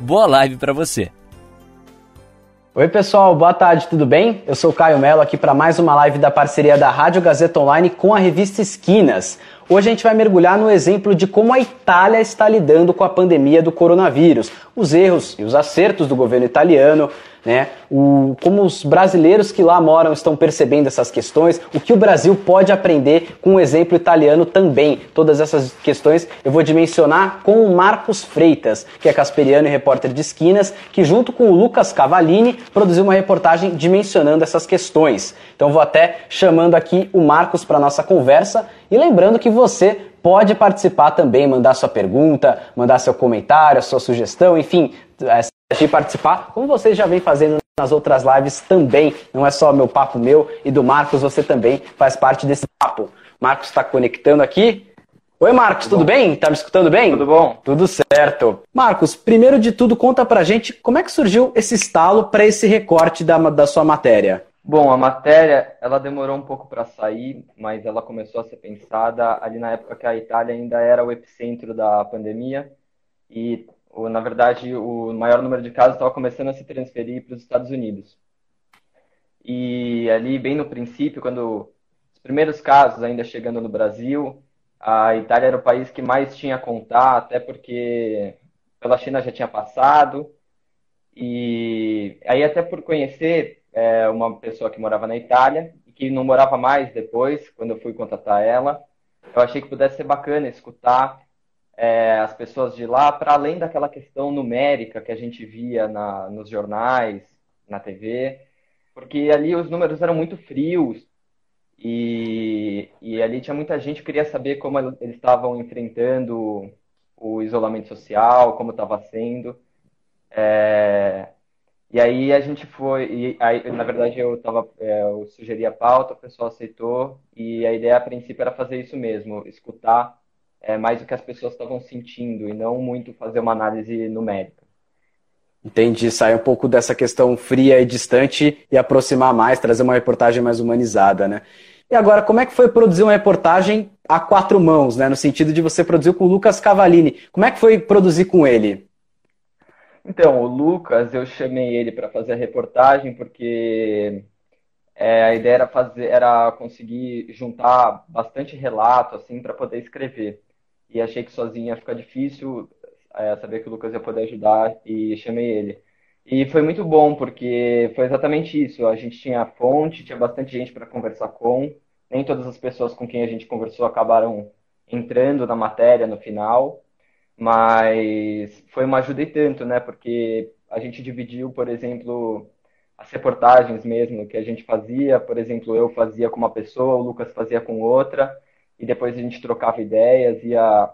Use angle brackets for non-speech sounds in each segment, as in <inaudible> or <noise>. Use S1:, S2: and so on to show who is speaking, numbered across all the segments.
S1: Boa live para você.
S2: Oi, pessoal, boa tarde, tudo bem? Eu sou Caio Mello aqui para mais uma live da parceria da Rádio Gazeta Online com a revista Esquinas. Hoje a gente vai mergulhar no exemplo de como a Itália está lidando com a pandemia do coronavírus, os erros e os acertos do governo italiano, né? O, como os brasileiros que lá moram estão percebendo essas questões, o que o Brasil pode aprender com o exemplo italiano também. Todas essas questões eu vou dimensionar com o Marcos Freitas, que é casperiano e repórter de esquinas, que junto com o Lucas Cavallini produziu uma reportagem dimensionando essas questões. Então vou até chamando aqui o Marcos para nossa conversa e lembrando que você pode participar também, mandar sua pergunta, mandar seu comentário, sua sugestão, enfim, de participar, como vocês já vem fazendo nas outras lives também. Não é só meu papo meu e do Marcos, você também faz parte desse papo. Marcos está conectando aqui. Oi, Marcos, tudo, tudo bem? Tá me escutando bem?
S3: Tudo bom?
S2: Tudo certo. Marcos, primeiro de tudo, conta pra gente como é que surgiu esse estalo para esse recorte da, da sua matéria.
S3: Bom, a matéria, ela demorou um pouco para sair, mas ela começou a ser pensada ali na época que a Itália ainda era o epicentro da pandemia e na verdade, o maior número de casos estava começando a se transferir para os Estados Unidos. E ali, bem no princípio, quando os primeiros casos ainda chegando no Brasil, a Itália era o país que mais tinha contato, até porque pela China já tinha passado. E aí, até por conhecer é, uma pessoa que morava na Itália e que não morava mais depois, quando eu fui contatar ela, eu achei que pudesse ser bacana escutar é, as pessoas de lá, para além daquela questão numérica que a gente via na, nos jornais, na TV, porque ali os números eram muito frios e, e ali tinha muita gente que queria saber como eles estavam enfrentando o isolamento social, como estava sendo. É, e aí a gente foi, aí, na verdade eu tava, é, eu sugeri a pauta, o pessoal aceitou, e a ideia a princípio era fazer isso mesmo, escutar é, mais o que as pessoas estavam sentindo e não muito fazer uma análise numérica.
S2: Entendi, sair um pouco dessa questão fria e distante e aproximar mais, trazer uma reportagem mais humanizada, né? E agora, como é que foi produzir uma reportagem a quatro mãos, né? No sentido de você produzir com o Lucas Cavallini. Como é que foi produzir com ele?
S3: Então, o Lucas, eu chamei ele para fazer a reportagem porque é, a ideia era fazer, era conseguir juntar bastante relato assim para poder escrever e achei que sozinho ia ficar difícil, é, saber que o Lucas ia poder ajudar e chamei ele. E foi muito bom, porque foi exatamente isso. A gente tinha a fonte, tinha bastante gente para conversar com. Nem todas as pessoas com quem a gente conversou acabaram entrando na matéria no final, mas foi uma ajuda e tanto, né? Porque a gente dividiu, por exemplo, as reportagens mesmo que a gente fazia. Por exemplo, eu fazia com uma pessoa, o Lucas fazia com outra e depois a gente trocava ideias, ia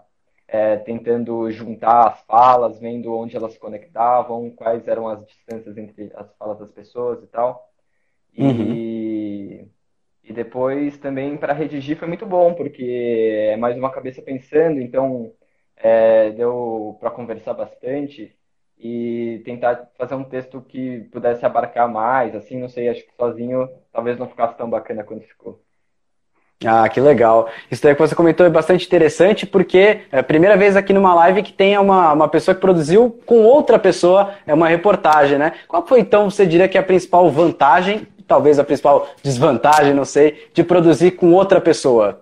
S3: é, tentando juntar as falas, vendo onde elas se conectavam, quais eram as distâncias entre as falas das pessoas e tal. E, uhum. e depois também para redigir foi muito bom, porque é mais uma cabeça pensando, então é, deu para conversar bastante e tentar fazer um texto que pudesse abarcar mais, assim, não sei, acho que sozinho talvez não ficasse tão bacana quanto ficou.
S2: Ah, que legal. Isso daí que você comentou é bastante interessante, porque é a primeira vez aqui numa live que tem uma, uma pessoa que produziu com outra pessoa é uma reportagem, né? Qual foi então, você diria que é a principal vantagem, talvez a principal desvantagem, não sei, de produzir com outra pessoa?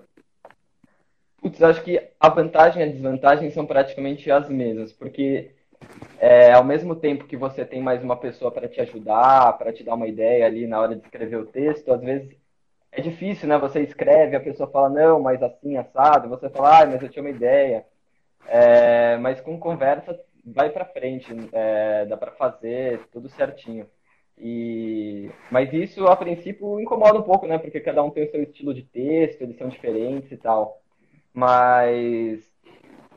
S3: Putz, acho que a vantagem e a desvantagem são praticamente as mesmas, porque é, ao mesmo tempo que você tem mais uma pessoa para te ajudar, para te dar uma ideia ali na hora de escrever o texto, às vezes é difícil, né? Você escreve, a pessoa fala, não, mas assim, assado, você fala, ah, mas eu tinha uma ideia. É, mas com conversa, vai para frente, é, dá para fazer tudo certinho. E, mas isso, a princípio, incomoda um pouco, né? Porque cada um tem o seu estilo de texto, eles são diferentes e tal. Mas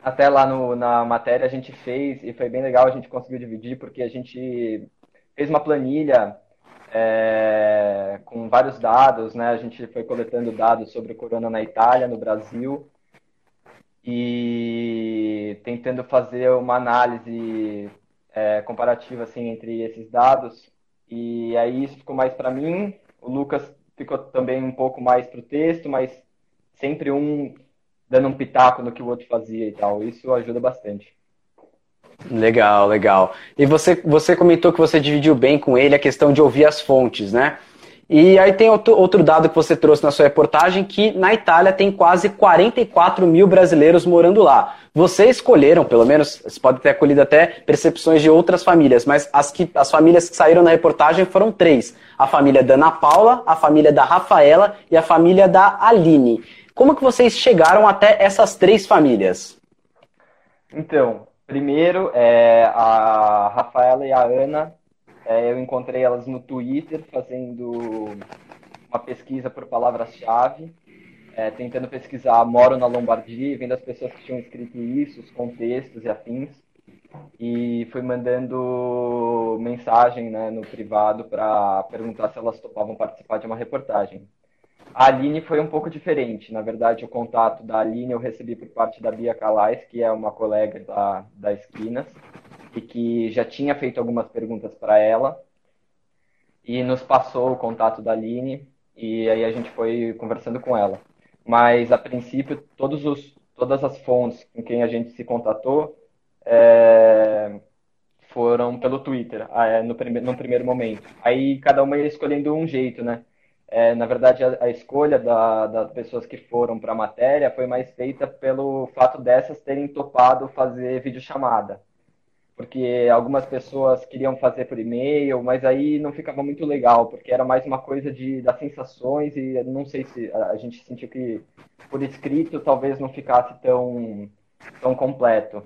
S3: até lá no, na matéria a gente fez, e foi bem legal, a gente conseguiu dividir, porque a gente fez uma planilha é, vários dados, né? A gente foi coletando dados sobre o corona na Itália, no Brasil, e tentando fazer uma análise é, comparativa assim entre esses dados. E aí isso ficou mais para mim. O Lucas ficou também um pouco mais para o texto, mas sempre um dando um pitaco no que o outro fazia e tal. Isso ajuda bastante.
S2: Legal, legal. E você, você comentou que você dividiu bem com ele a questão de ouvir as fontes, né? E aí tem outro, outro dado que você trouxe na sua reportagem, que na Itália tem quase 44 mil brasileiros morando lá. Vocês escolheram, pelo menos, você pode ter acolhido até percepções de outras famílias, mas as, que, as famílias que saíram na reportagem foram três. A família da Ana Paula, a família da Rafaela e a família da Aline. Como que vocês chegaram até essas três famílias?
S3: Então, primeiro, é, a Rafaela e a Ana, é, eu encontrei elas no Twitter fazendo uma pesquisa por palavras-chave, é, tentando pesquisar moro na Lombardia, vendo as pessoas que tinham escrito isso, os contextos e afins, e fui mandando mensagem né, no privado para perguntar se elas topavam participar de uma reportagem. A Aline foi um pouco diferente. Na verdade, o contato da Aline eu recebi por parte da Bia Calais, que é uma colega da, da Esquinas, e que já tinha feito algumas perguntas para ela. E nos passou o contato da Aline, e aí a gente foi conversando com ela. Mas, a princípio, todos os, todas as fontes com quem a gente se contatou é, foram pelo Twitter, é, no, prime no primeiro momento. Aí cada uma ia escolhendo um jeito, né? é, na verdade, a, a escolha da, das pessoas que foram para a matéria foi mais feita pelo fato dessas terem topado fazer videochamada. Porque algumas pessoas queriam fazer por e-mail, mas aí não ficava muito legal, porque era mais uma coisa de, das sensações e não sei se a, gente sentiu que por escrito talvez não ficasse tão, tão completo.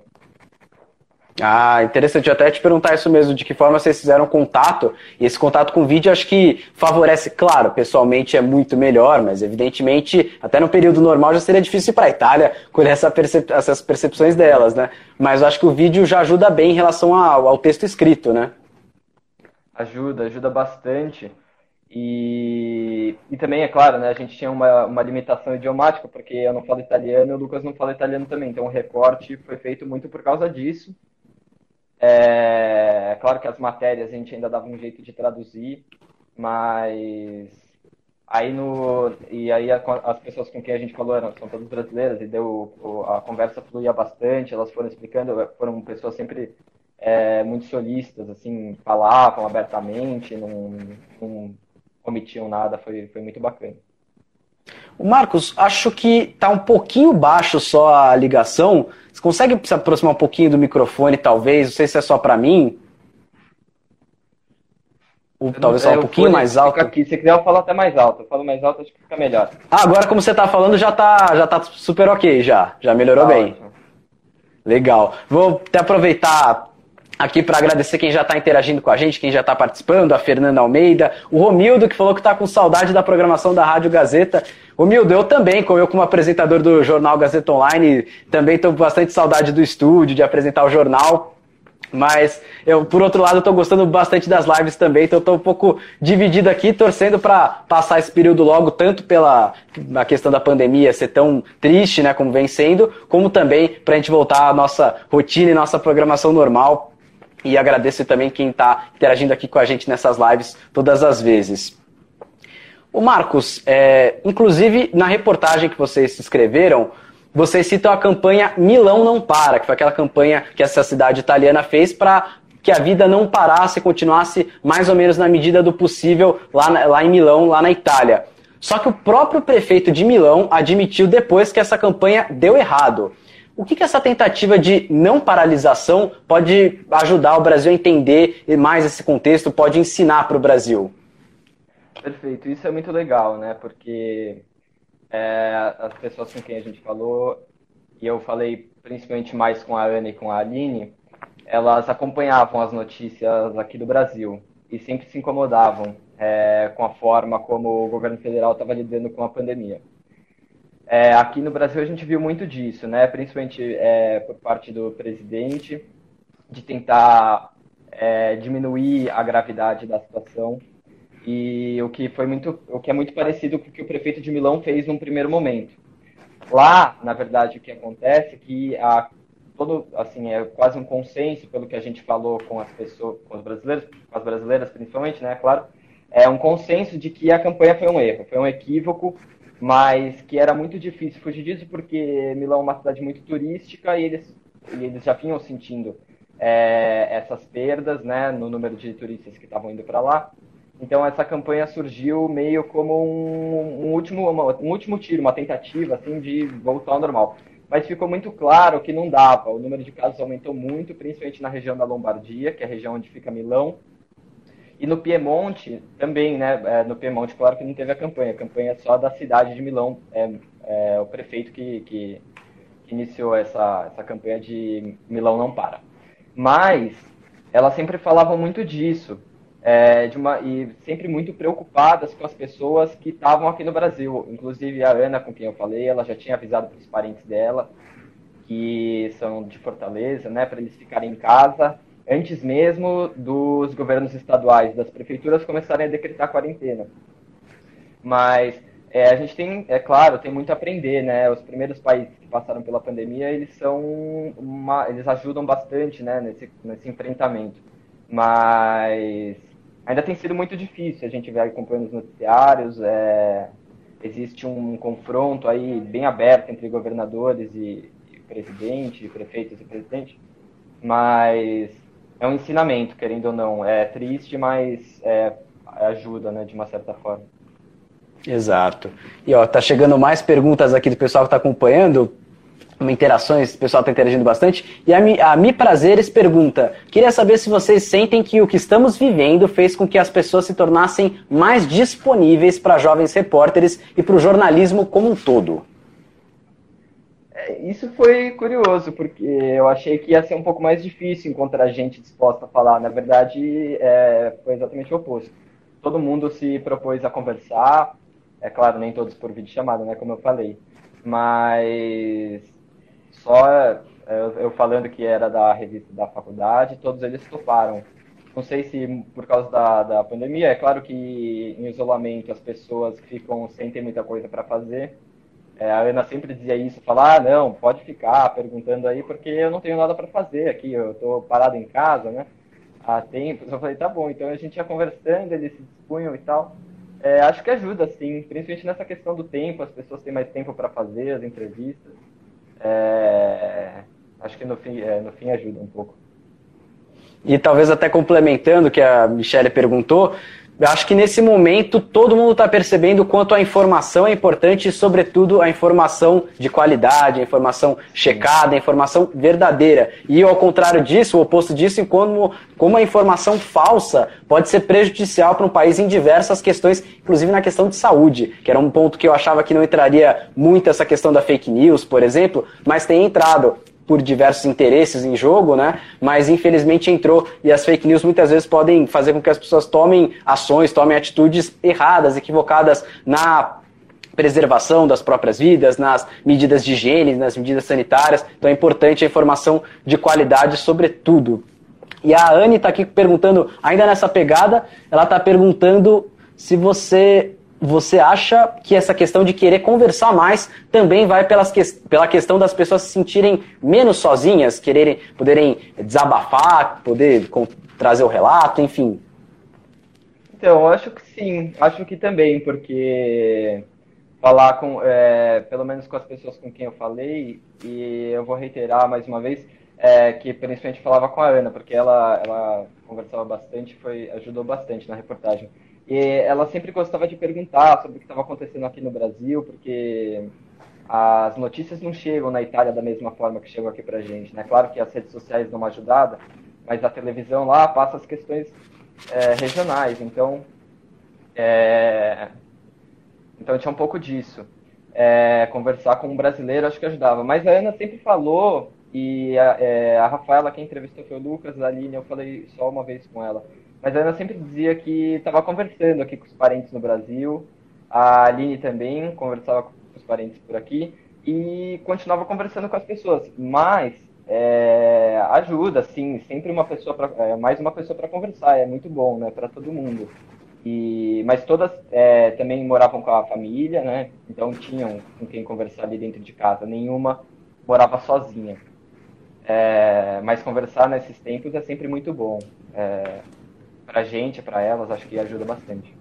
S2: Ah, interessante. Eu até te perguntar isso mesmo, de que forma vocês fizeram contato. E esse contato com vídeo acho que favorece, claro, pessoalmente é muito melhor, mas evidentemente, até no período normal já seria difícil para a Itália colher essa percep essas percepções delas, né? Mas eu acho que o vídeo já ajuda bem em relação ao, ao texto escrito, né?
S3: Ajuda, ajuda bastante. E, e também, é claro, né, a gente tinha uma, uma limitação idiomática, porque eu não falo italiano e o Lucas não fala italiano também. Então o recorte foi feito muito por causa disso. É, claro que as matérias a gente ainda dava um jeito de traduzir, mas aí no e aí as pessoas com quem a gente falou eram, são todas brasileiras e deu a conversa fluía bastante, elas foram explicando, foram pessoas sempre é, muito solistas, assim, falavam abertamente, não, não omitiam nada, foi, foi muito bacana.
S2: O Marcos, acho que tá um pouquinho baixo só a ligação. Você consegue se aproximar um pouquinho do microfone, talvez? Não sei se é só para mim. Ou talvez só um pouquinho mais alto.
S3: Aqui. Se quiser, eu falo até mais alto. Eu falo mais alto, acho que fica melhor.
S2: Ah, agora como você tá falando, já tá, já tá super ok, já. Já melhorou tá bem. Ótimo. Legal. Vou até aproveitar aqui para agradecer quem já está interagindo com a gente, quem já está participando, a Fernanda Almeida, o Romildo, que falou que está com saudade da programação da Rádio Gazeta. Romildo, eu também, como eu como apresentador do jornal Gazeta Online, também estou com bastante saudade do estúdio, de apresentar o jornal. Mas eu, por outro lado, estou gostando bastante das lives também, então estou um pouco dividido aqui, torcendo para passar esse período logo, tanto pela a questão da pandemia ser tão triste, né, como vem sendo, como também para a gente voltar à nossa rotina e nossa programação normal, e agradeço também quem está interagindo aqui com a gente nessas lives todas as vezes. O Marcos, é, inclusive na reportagem que vocês escreveram, vocês citam a campanha Milão Não Para, que foi aquela campanha que essa cidade italiana fez para que a vida não parasse e continuasse mais ou menos na medida do possível lá, lá em Milão, lá na Itália. Só que o próprio prefeito de Milão admitiu depois que essa campanha deu errado. O que, que essa tentativa de não paralisação pode ajudar o Brasil a entender mais esse contexto, pode ensinar para o Brasil?
S3: Perfeito, isso é muito legal, né? Porque é, as pessoas com quem a gente falou, e eu falei principalmente mais com a Ana e com a Aline, elas acompanhavam as notícias aqui do Brasil e sempre se incomodavam é, com a forma como o governo federal estava lidando com a pandemia. É, aqui no Brasil a gente viu muito disso, né? Principalmente é, por parte do presidente, de tentar é, diminuir a gravidade da situação e o que foi muito, o que é muito parecido com o que o prefeito de Milão fez num primeiro momento. Lá, na verdade, o que acontece é que a todo, assim, é quase um consenso pelo que a gente falou com as pessoas, com os brasileiros, com as brasileiras principalmente, né? Claro, é um consenso de que a campanha foi um erro, foi um equívoco, mas que era muito difícil fugir disso porque Milão é uma cidade muito turística e eles, e eles já vinham sentindo é, essas perdas, né, no número de turistas que estavam indo para lá. Então essa campanha surgiu meio como um, um último, uma, um último tiro, uma tentativa assim de voltar ao normal. Mas ficou muito claro que não dava. O número de casos aumentou muito, principalmente na região da Lombardia, que é a região onde fica Milão. E no Piemonte também, né? É, no Piemonte, claro que não teve a campanha. A campanha é só da cidade de Milão. É, é o prefeito que, que, que iniciou essa, essa campanha de Milão não para. Mas elas sempre falavam muito disso é, de uma, e sempre muito preocupadas com as pessoas que estavam aqui no Brasil. Inclusive a Ana, com quem eu falei, ela já tinha avisado para os parentes dela, que são de Fortaleza, né, para eles ficarem em casa, antes mesmo dos governos estaduais, das prefeituras começarem a decretar quarentena. Mas é, a gente tem, é claro, tem muito a aprender, né? Os primeiros países que passaram pela pandemia, eles são uma, eles ajudam bastante, né, nesse, nesse enfrentamento. Mas ainda tem sido muito difícil. A gente vê acompanhando os noticiários, é, existe um confronto aí bem aberto entre governadores e, e presidente, prefeitos e presidente, mas é um ensinamento, querendo ou não. É triste, mas é, ajuda, né, de uma certa forma.
S2: Exato. E ó, tá chegando mais perguntas aqui do pessoal que está acompanhando interações, o pessoal está interagindo bastante. E a Mi, a Mi Prazeres pergunta: queria saber se vocês sentem que o que estamos vivendo fez com que as pessoas se tornassem mais disponíveis para jovens repórteres e para o jornalismo como um todo.
S3: Isso foi curioso, porque eu achei que ia ser um pouco mais difícil encontrar gente disposta a falar. Na verdade, é, foi exatamente o oposto. Todo mundo se propôs a conversar. É claro, nem todos por vídeo chamada, né? Como eu falei. Mas só é, eu falando que era da revista da faculdade, todos eles toparam. Não sei se por causa da, da pandemia, é claro que em isolamento as pessoas ficam sem ter muita coisa para fazer. É, a Ana sempre dizia isso, falar, ah, não, pode ficar perguntando aí, porque eu não tenho nada para fazer aqui, eu estou parado em casa, né? Há tempos. Eu falei, tá bom, então a gente ia conversando, eles se dispunham e tal. É, acho que ajuda, sim, principalmente nessa questão do tempo, as pessoas têm mais tempo para fazer as entrevistas é, acho que no fim, é, no fim ajuda um pouco.
S2: E talvez até complementando o que a Michelle perguntou, eu acho que nesse momento todo mundo está percebendo quanto a informação é importante e, sobretudo, a informação de qualidade, a informação checada, a informação verdadeira. E, ao contrário disso, o oposto disso, como, como a informação falsa pode ser prejudicial para um país em diversas questões, inclusive na questão de saúde, que era um ponto que eu achava que não entraria muito essa questão da fake news, por exemplo, mas tem entrado por diversos interesses em jogo, né? Mas infelizmente entrou e as fake news muitas vezes podem fazer com que as pessoas tomem ações, tomem atitudes erradas, equivocadas na preservação das próprias vidas, nas medidas de higiene, nas medidas sanitárias. Então é importante a informação de qualidade sobre tudo. E a Anne está aqui perguntando, ainda nessa pegada, ela está perguntando se você você acha que essa questão de querer conversar mais também vai pelas que, pela questão das pessoas se sentirem menos sozinhas, quererem, poderem desabafar, poder com, trazer o relato, enfim?
S3: Então, acho que sim, acho que também, porque falar com, é, pelo menos com as pessoas com quem eu falei, e eu vou reiterar mais uma vez, é, que principalmente falava com a Ana, porque ela, ela conversava bastante, foi, ajudou bastante na reportagem. Ela sempre gostava de perguntar sobre o que estava acontecendo aqui no Brasil, porque as notícias não chegam na Itália da mesma forma que chegam aqui pra gente, né? Claro que as redes sociais dão uma ajudada, mas a televisão lá passa as questões é, regionais, então é, então tinha um pouco disso. É, conversar com um brasileiro acho que ajudava. Mas a Ana sempre falou, e a, é, a Rafaela, quem entrevistou foi o Lucas, a Aline, eu falei só uma vez com ela mas a Ana sempre dizia que estava conversando aqui com os parentes no Brasil. A Aline também conversava com poucos parentes por aqui e continuava conversando com as pessoas. Mas é, ajuda, sim, sempre uma pessoa pra, é, mais uma pessoa para conversar, é muito bom, né, para todo mundo. E, mas todas é, também moravam com a família, né? Então tinham com quem conversar ali dentro de casa. Nenhuma morava sozinha. É, mas conversar nesses tempos é sempre muito bom. É, pra gente, para elas, acho que ajuda bastante.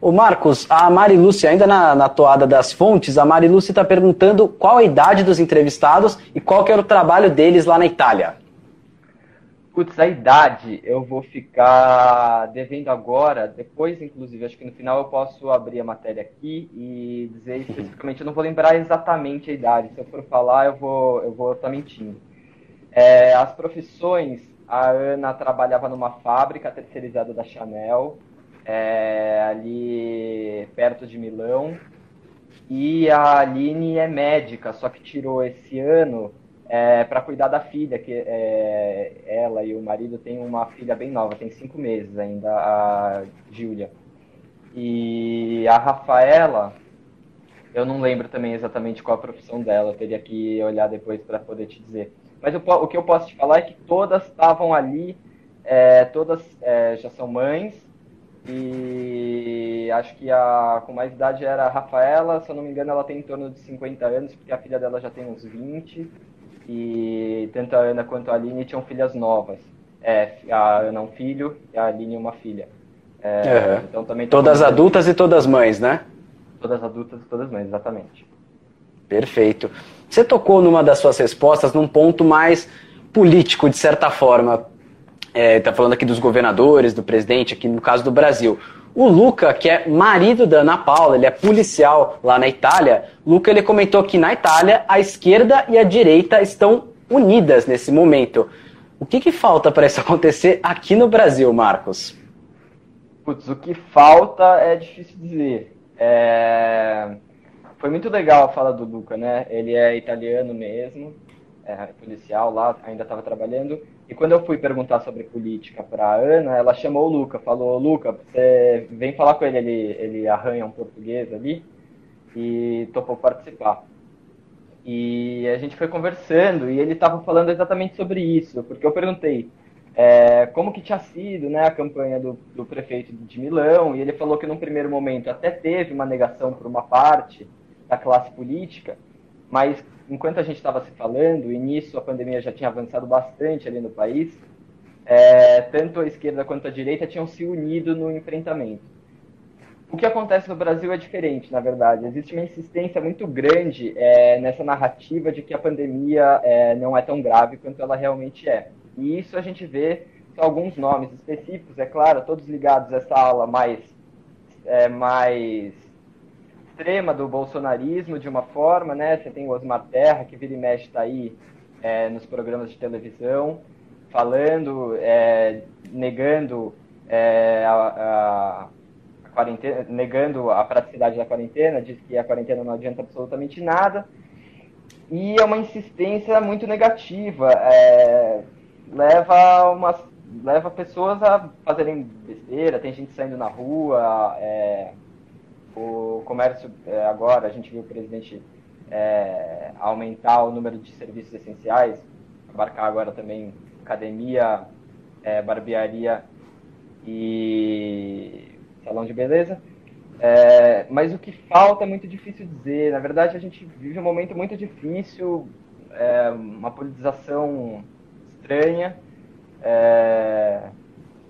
S2: O Marcos, a Mari Lúcia, ainda na, na toada das fontes, a Mari Lúcia está perguntando qual a idade dos entrevistados e qual que era o trabalho deles lá na Itália.
S3: Putz, a idade eu vou ficar devendo agora, depois, inclusive, acho que no final eu posso abrir a matéria aqui e dizer especificamente, eu não vou lembrar exatamente a idade, se eu for falar eu vou eu vou estar tá mentindo. É, as profissões, a Ana trabalhava numa fábrica terceirizada da Chanel, é, ali perto de Milão, e a Aline é médica, só que tirou esse ano é, para cuidar da filha, que é, ela e o marido têm uma filha bem nova, tem cinco meses ainda, a Júlia. E a Rafaela, eu não lembro também exatamente qual a profissão dela, eu teria que olhar depois para poder te dizer. Mas o, o, que eu posso te falar é que todas estavam ali, é, todas é, já são mães, e acho que a com mais idade era a Rafaela, se eu não me engano ela tem em torno de 50 anos, porque a filha dela já tem uns 20 e tanto a Ana quanto a Aline tinham filhas novas. É, a Ana um filho e a Aline uma filha.
S2: É, uhum. então também todas adultas e todas mães, né?
S3: Todas adultas e todas mães, exatamente.
S2: Perfeito. Você tocou numa das suas respostas num ponto mais político, de certa forma. Está é, tá falando aqui dos governadores, do presidente, aqui no caso do Brasil. O Luca, que é marido da Ana Paula, ele é policial lá na Itália. Luca ele comentou que na Itália a esquerda e a direita estão unidas nesse momento. O que, que falta para isso <laughs> acontecer aqui no Brasil, Marcos?
S3: Putz, o que falta é difícil dizer. É... Foi muito legal a fala do Luca, né? Ele é italiano mesmo, é policial lá, ainda estava trabalhando. E quando eu fui perguntar sobre política para Ana, ela chamou o Luca, falou: Luca, você vem falar com ele, ele, ele arranha um português ali e topou participar. E a gente foi conversando e ele estava falando exatamente sobre isso, porque eu perguntei é, como que tinha sido né, a campanha do, do prefeito de Milão, e ele falou que num primeiro momento até teve uma negação por uma parte da classe política, mas enquanto a gente estava se falando, e nisso a pandemia já tinha avançado bastante ali no país, é, tanto a esquerda quanto a direita tinham se unido no enfrentamento. O que acontece no Brasil é diferente, na verdade. Existe uma insistência muito grande é, nessa narrativa de que a pandemia é, não é tão grave quanto ela realmente é. E isso a gente vê alguns nomes específicos, é claro, todos ligados a essa ala mais, é, mais extrema do bolsonarismo de uma forma, né? Você tem o Osmar Terra, que vira e mexe está aí é, nos programas de televisão, falando, é, negando é, a, a, a, quarentena, negando a praticidade da quarentena, diz que a quarentena não adianta absolutamente nada. E é uma insistência muito negativa, é, leva umas leva pessoas a fazerem besteira, tem gente saindo na rua, é, o comércio, é, agora, a gente viu o presidente é, aumentar o número de serviços essenciais, abarcar agora também academia, é, barbearia e salão de beleza. É, mas o que falta é muito difícil dizer. Na verdade, a gente vive um momento muito difícil, uma politização estranha.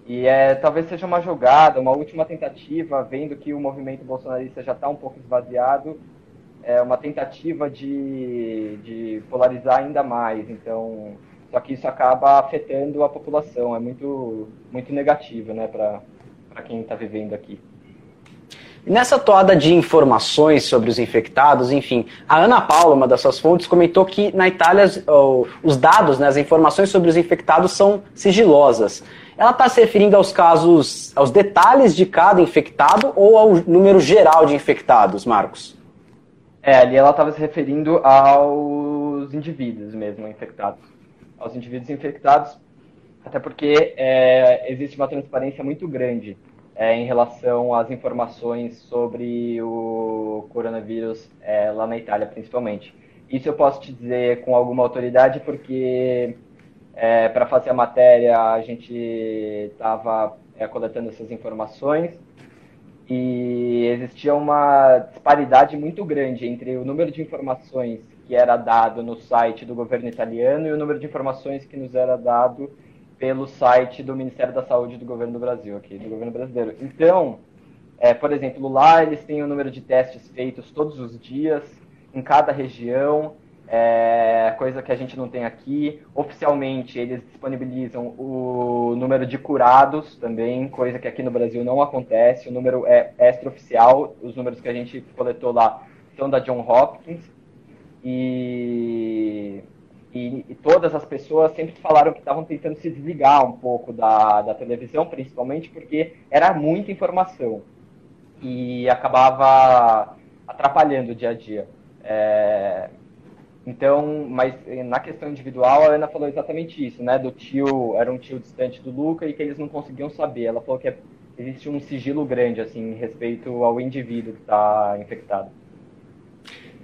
S3: E é, talvez seja uma jogada, uma última tentativa, vendo que o movimento bolsonarista já está um pouco esvaziado, é uma tentativa de, de polarizar ainda mais. Então, só que isso acaba afetando a população, é muito, muito negativo né, para quem está vivendo aqui.
S2: Nessa toada de informações sobre os infectados, enfim, a Ana Paula, uma das suas fontes, comentou que na Itália os dados, né, as informações sobre os infectados são sigilosas. Ela está se referindo aos casos, aos detalhes de cada infectado ou ao número geral de infectados, Marcos?
S3: É, ali ela estava se referindo aos indivíduos mesmo infectados. Aos indivíduos infectados, até porque é, existe uma transparência muito grande é, em relação às informações sobre o coronavírus é, lá na Itália, principalmente. Isso eu posso te dizer com alguma autoridade, porque é, para fazer a matéria a gente estava é, coletando essas informações e existia uma disparidade muito grande entre o número de informações que era dado no site do governo italiano e o número de informações que nos era dado pelo site do Ministério da Saúde do governo do Brasil, aqui, do governo brasileiro. Então, é, por exemplo, lá eles têm o número de testes feitos todos os dias, em cada região, é, coisa que a gente não tem aqui. Oficialmente, eles disponibilizam o número de curados também, coisa que aqui no Brasil não acontece. O número é extraoficial, os números que a gente coletou lá são da John Hopkins. E, e, e todas as pessoas sempre falaram que estavam tentando se desligar um pouco da, da televisão, principalmente porque era muita informação e acabava atrapalhando o dia a dia. É, então, mas na questão individual, a Ana falou exatamente isso, né? Do tio, era um tio distante do Luca e que eles não conseguiam saber. Ela falou que é, existe um sigilo grande, assim, respeito ao indivíduo que está infectado.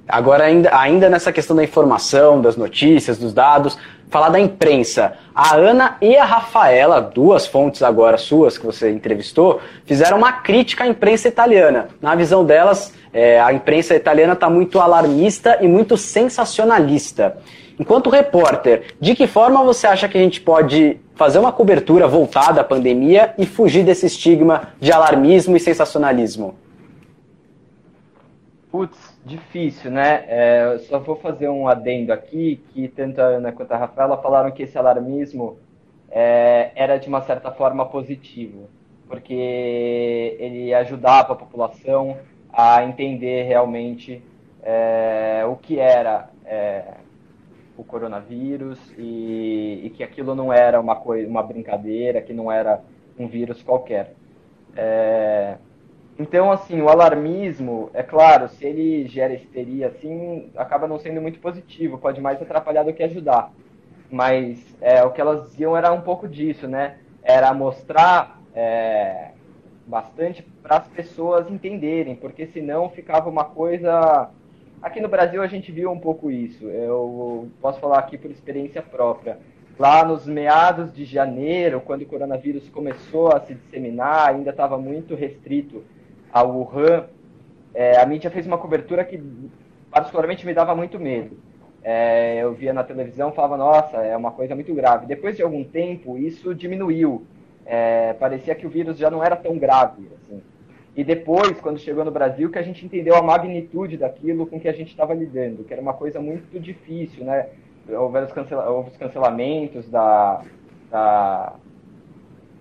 S2: Agora, ainda, ainda nessa questão da informação, das notícias, dos dados, falar da imprensa. A Ana e a Rafaela, duas fontes agora suas que você entrevistou, fizeram uma crítica à imprensa italiana. Na visão delas, é, a imprensa italiana está muito alarmista e muito sensacionalista. Enquanto repórter, de que forma você acha que a gente pode fazer uma cobertura voltada à pandemia e fugir desse estigma de alarmismo e sensacionalismo?
S3: Putz, Difícil, né? É, só vou fazer um adendo aqui, que tanto a Ana quanto a Rafaela falaram que esse alarmismo é, era de uma certa forma positivo, porque ele ajudava a população a entender realmente é, o que era é, o coronavírus e, e, que aquilo não era uma, coisa, uma brincadeira, que não era um vírus qualquer. É, então, assim, o alarmismo, é claro, se ele gera histeria, assim, acaba não sendo muito positivo, pode mais atrapalhar do que ajudar. Mas é, o que elas diziam era um pouco disso, né? Era mostrar é, bastante para as pessoas entenderem, porque senão ficava uma coisa. Aqui no Brasil a gente viu um pouco isso. Eu posso falar aqui por experiência própria. Lá nos meados de janeiro, quando o coronavírus começou a se disseminar, ainda estava muito restrito a Wuhan, é, a mídia fez uma cobertura que particularmente me dava muito medo. É, eu via na televisão falava, nossa, é uma coisa muito grave. Depois de algum tempo, isso diminuiu. É, parecia que o vírus já não era tão grave. Assim. E depois, quando chegou no Brasil, que a gente entendeu a magnitude daquilo com que a gente estava lidando, que era uma coisa muito difícil, né? Houve os, cancela houve os cancelamentos da, da,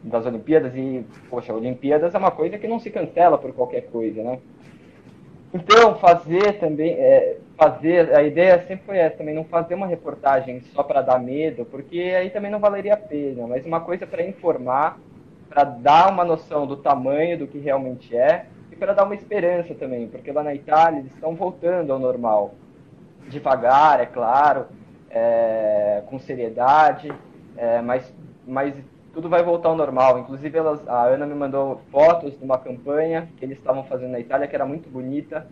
S3: das Olimpíadas e, poxa, Olimpíadas é uma coisa que não se cancela por qualquer coisa, né? Então, fazer também, é, fazer, a ideia sempre foi essa, também não fazer uma reportagem só para dar medo, porque aí também não valeria a pena, mas uma coisa para informar, para dar uma noção do tamanho do que realmente é e para dar uma esperança também, porque lá na Itália eles estão voltando ao normal, devagar, é claro, é, com seriedade, é, mas, mas tudo vai voltar ao normal. Inclusive, elas, a Ana me mandou fotos de uma campanha que eles estavam fazendo na Itália, que era muito bonita,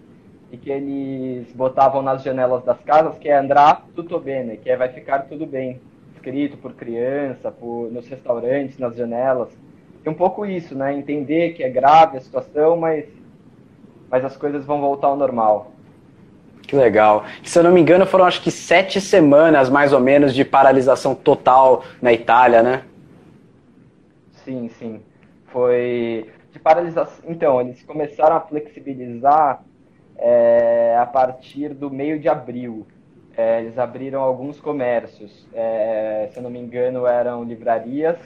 S3: e que eles botavam nas janelas das casas, que é Andrá tutto bene, que é vai ficar tudo bem, escrito por criança, por, nos restaurantes, nas janelas. E um pouco isso, né? Entender que é grave a situação, mas, mas as coisas vão voltar ao normal.
S2: Que legal. Se eu não me engano, foram acho que sete semanas, mais ou menos, de paralisação total na Itália, né?
S3: Sim, sim. Foi de paralisação. Então, eles começaram a flexibilizar é, a partir do meio de abril. É, eles abriram alguns comércios. É, se eu não me engano, eram livrarias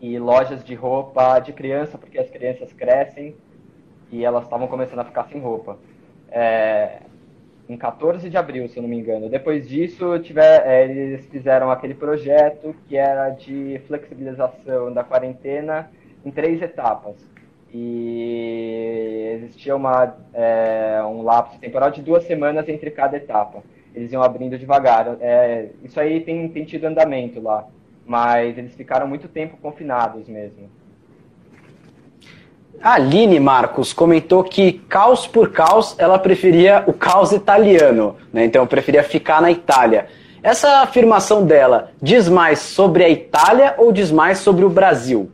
S3: e lojas de roupa de criança, porque as crianças crescem e elas estavam começando a ficar sem roupa. É, em 14 de abril, se eu não me engano. Depois disso, tiver, é, eles fizeram aquele projeto que era de flexibilização da quarentena em três etapas. E existia uma, é, um lapso temporal de duas semanas entre cada etapa. Eles iam abrindo devagar. É, isso aí tem, tem tido andamento lá, mas eles ficaram muito tempo confinados mesmo.
S2: A Aline Marcos comentou que, caos por caos, ela preferia o caos italiano, né? então preferia ficar na Itália. Essa afirmação dela diz mais sobre a Itália ou diz mais sobre o Brasil?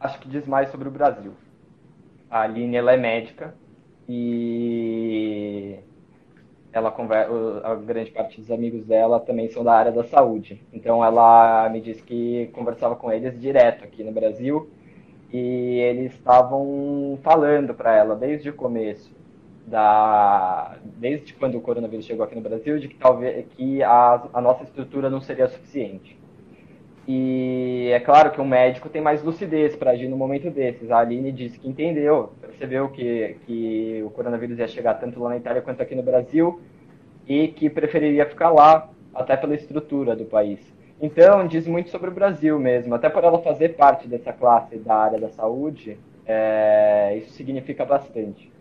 S3: Acho que diz mais sobre o Brasil. A Aline ela é médica e ela conversa, a grande parte dos amigos dela também são da área da saúde. Então ela me disse que conversava com eles direto aqui no Brasil e eles estavam falando para ela desde o começo da desde quando o coronavírus chegou aqui no Brasil de que talvez que a, a nossa estrutura não seria suficiente e é claro que um médico tem mais lucidez para agir no momento desses. A Aline disse que entendeu, percebeu que, que o coronavírus ia chegar tanto lá na Itália quanto aqui no Brasil e que preferiria ficar lá, até pela estrutura do país. Então, diz muito sobre o Brasil mesmo. Até por ela fazer parte dessa classe da área da saúde, é, isso significa bastante.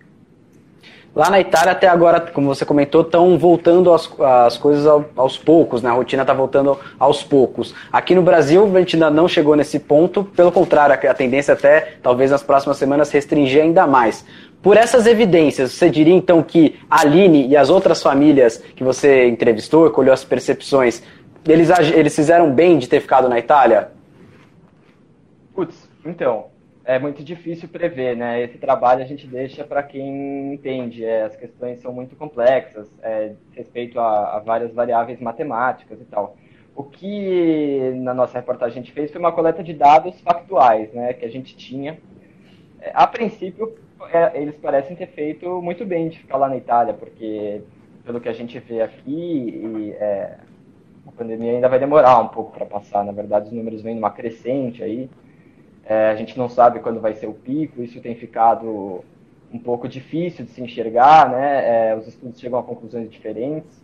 S2: Lá na Itália, até agora, como você comentou, estão voltando as, as coisas ao, aos poucos, né? a rotina está voltando aos poucos. Aqui no Brasil, a gente ainda não chegou nesse ponto, pelo contrário, a tendência até, talvez nas próximas semanas, restringir ainda mais. Por essas evidências, você diria então que a Aline e as outras famílias que você entrevistou colheu as percepções, eles, eles fizeram bem de ter ficado na Itália?
S3: Putz, então, é muito difícil prever, né? Esse trabalho a gente deixa para quem entende. É, as questões são muito complexas, é, respeito a, a, várias variáveis matemáticas e tal. O que na nossa reportagem a gente fez foi uma coleta de dados factuais, né? Que a gente tinha. É, a princípio, é, eles parecem ter feito muito bem de ficar lá na Itália, porque pelo que a gente vê aqui, e, é, a pandemia ainda vai demorar um pouco para passar. Na verdade, os números vêm numa crescente aí. É, a gente não sabe quando vai ser o pico, isso tem ficado um pouco difícil de se enxergar, né? É, os estudos chegam a conclusões diferentes.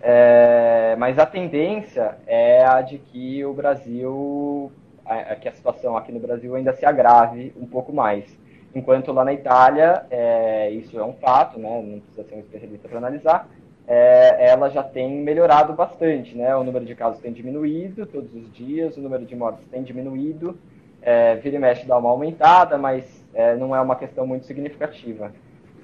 S3: É, mas a tendência é a de que o Brasil, a, que a situação aqui no Brasil ainda se agrave um pouco mais. Enquanto lá na Itália, é, isso é um fato, né? Não precisa ser um especialista para analisar. É, ela já tem melhorado bastante, né? O número de casos tem diminuído todos os dias, o número de mortes tem diminuído é, vira e mexe dá uma aumentada, mas é, não é uma questão muito significativa.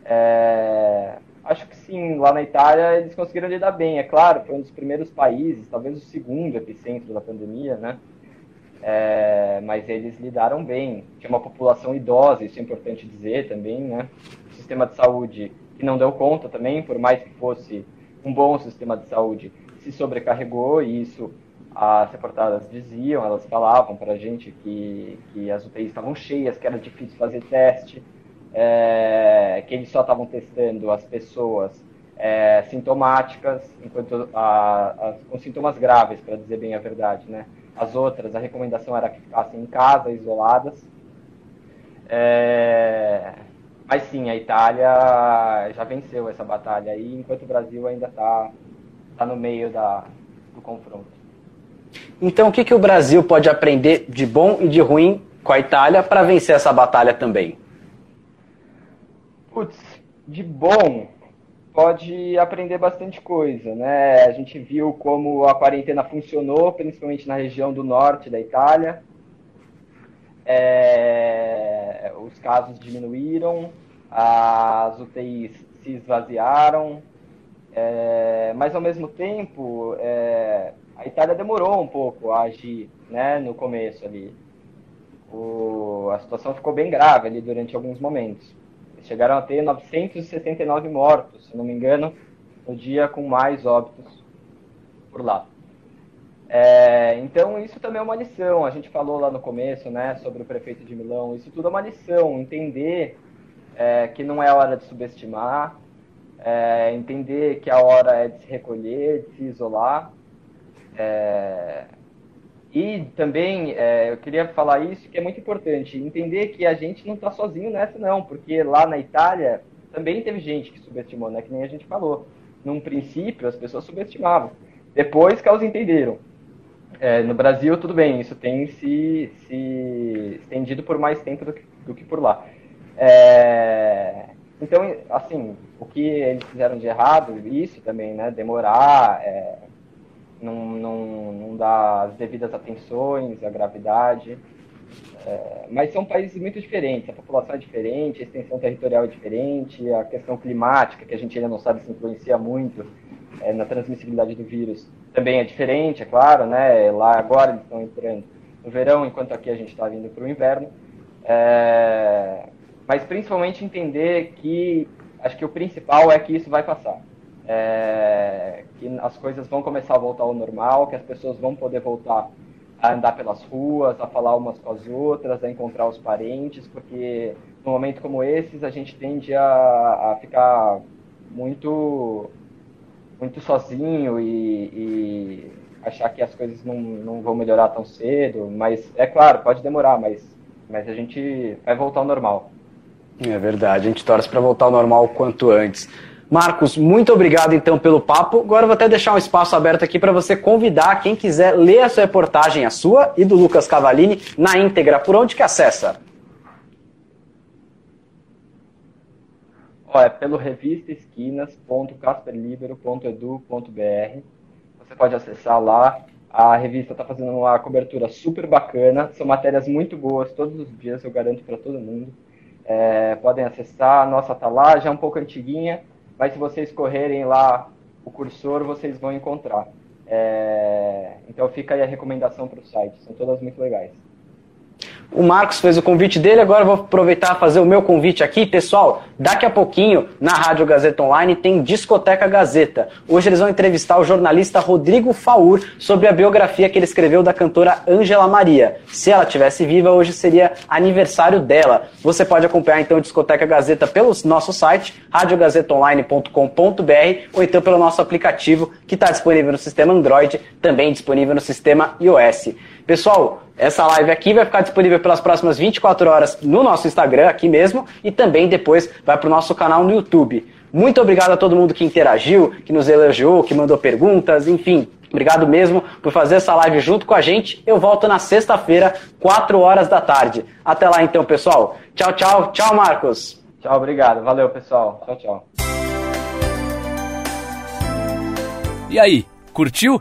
S3: É, acho que sim, lá na Itália eles conseguiram lidar bem. É claro, foi um dos primeiros países, talvez o segundo epicentro da pandemia, né? É, mas eles lidaram bem. Tinha uma população idosa, isso é importante dizer também, né? O sistema de saúde que não deu conta também, por mais que fosse um bom sistema de saúde, se sobrecarregou e isso as reportadas diziam, elas falavam para a gente que, que as UTIs estavam cheias, que era difícil fazer teste, é, que eles só estavam testando as pessoas é, sintomáticas, enquanto a, com sintomas graves, para dizer bem a verdade, né? As outras, a recomendação era que ficassem em casa, isoladas. É, mas sim, a Itália já venceu essa batalha aí, enquanto o Brasil ainda está tá no meio da, do confronto.
S2: Então, o que, que o Brasil pode aprender de bom e de ruim com a Itália para vencer essa batalha também?
S3: Putz, de bom, pode aprender bastante coisa, né? A gente viu como a quarentena funcionou, principalmente na região do norte da Itália. É, casos diminuíram, as UTIs se esvaziaram, é, mas ao mesmo tempo é, a Itália demorou um pouco a agir, né, no começo ali. O, a situação ficou bem grave ali durante alguns momentos. Eles chegaram a ter 969 mortos, se não me engano, no dia com mais óbitos por lá. É, então isso também é uma lição. A gente falou lá no começo, né, sobre o prefeito de Milão. Isso tudo é uma lição. Entender é, que não é hora de subestimar, é, entender que a hora é de se recolher, de se isolar é, e também é, eu queria falar isso que é muito importante, entender que a gente não está sozinho nessa não, porque lá na Itália também teve gente que subestimou, né? Que nem a gente falou. Num princípio as pessoas subestimavam, depois que elas entenderam. É, no Brasil tudo bem, isso tem se, se estendido por mais tempo do que, do que por lá. É, então, assim, o que eles fizeram de errado, isso também, né? Demorar, é, não, não, não dá as devidas atenções, a gravidade. É, mas são países muito diferentes, a população é diferente, a extensão territorial é diferente, a questão climática, que a gente ainda não sabe se influencia muito é, na transmissibilidade do vírus, também é diferente, é claro, né? Lá agora eles estão entrando no verão, enquanto aqui a gente está vindo para o inverno. É, mas principalmente entender que acho que o principal é que isso vai passar. É, que as coisas vão começar a voltar ao normal, que as pessoas vão poder voltar a andar pelas ruas, a falar umas com as outras, a encontrar os parentes, porque num momento como esses a gente tende a, a ficar muito muito sozinho e, e, achar que as coisas não, não vão melhorar tão cedo, mas é claro, pode demorar, mas, mas a gente vai voltar ao normal.
S2: É verdade, a gente torce para voltar ao normal o quanto antes. Marcos, muito obrigado então pelo papo. Agora vou até deixar um espaço aberto aqui para você convidar quem quiser ler a sua reportagem, a sua e do Lucas Cavalini, na íntegra. Por onde que acessa?
S3: É pelo revistaesquinas.casperlibero.edu.br. Você pode acessar lá. A revista está fazendo uma cobertura super bacana. São matérias muito boas todos os dias, eu garanto para todo mundo. É, podem acessar. A nossa está lá, já é um pouco antiguinha, mas se vocês correrem lá o cursor, vocês vão encontrar. É, então fica aí a recomendação para o site, são todas muito legais.
S2: O Marcos fez o convite dele, agora vou aproveitar e fazer o meu convite aqui. Pessoal, daqui a pouquinho, na Rádio Gazeta Online, tem Discoteca Gazeta. Hoje eles vão entrevistar o jornalista Rodrigo Faur sobre a biografia que ele escreveu da cantora Ângela Maria. Se ela tivesse viva, hoje seria aniversário dela. Você pode acompanhar então Discoteca Gazeta pelo nosso site, radiogazetaonline.com.br ou então pelo nosso aplicativo que está disponível no sistema Android, também disponível no sistema iOS. Pessoal, essa live aqui vai ficar disponível pelas próximas 24 horas no nosso Instagram, aqui mesmo, e também depois vai para o nosso canal no YouTube. Muito obrigado a todo mundo que interagiu, que nos elogiou, que mandou perguntas, enfim. Obrigado mesmo por fazer essa live junto com a gente. Eu volto na sexta-feira, 4 horas da tarde. Até lá então, pessoal. Tchau, tchau. Tchau, Marcos.
S3: Tchau, obrigado. Valeu, pessoal. Tchau, tchau.
S1: E aí, curtiu?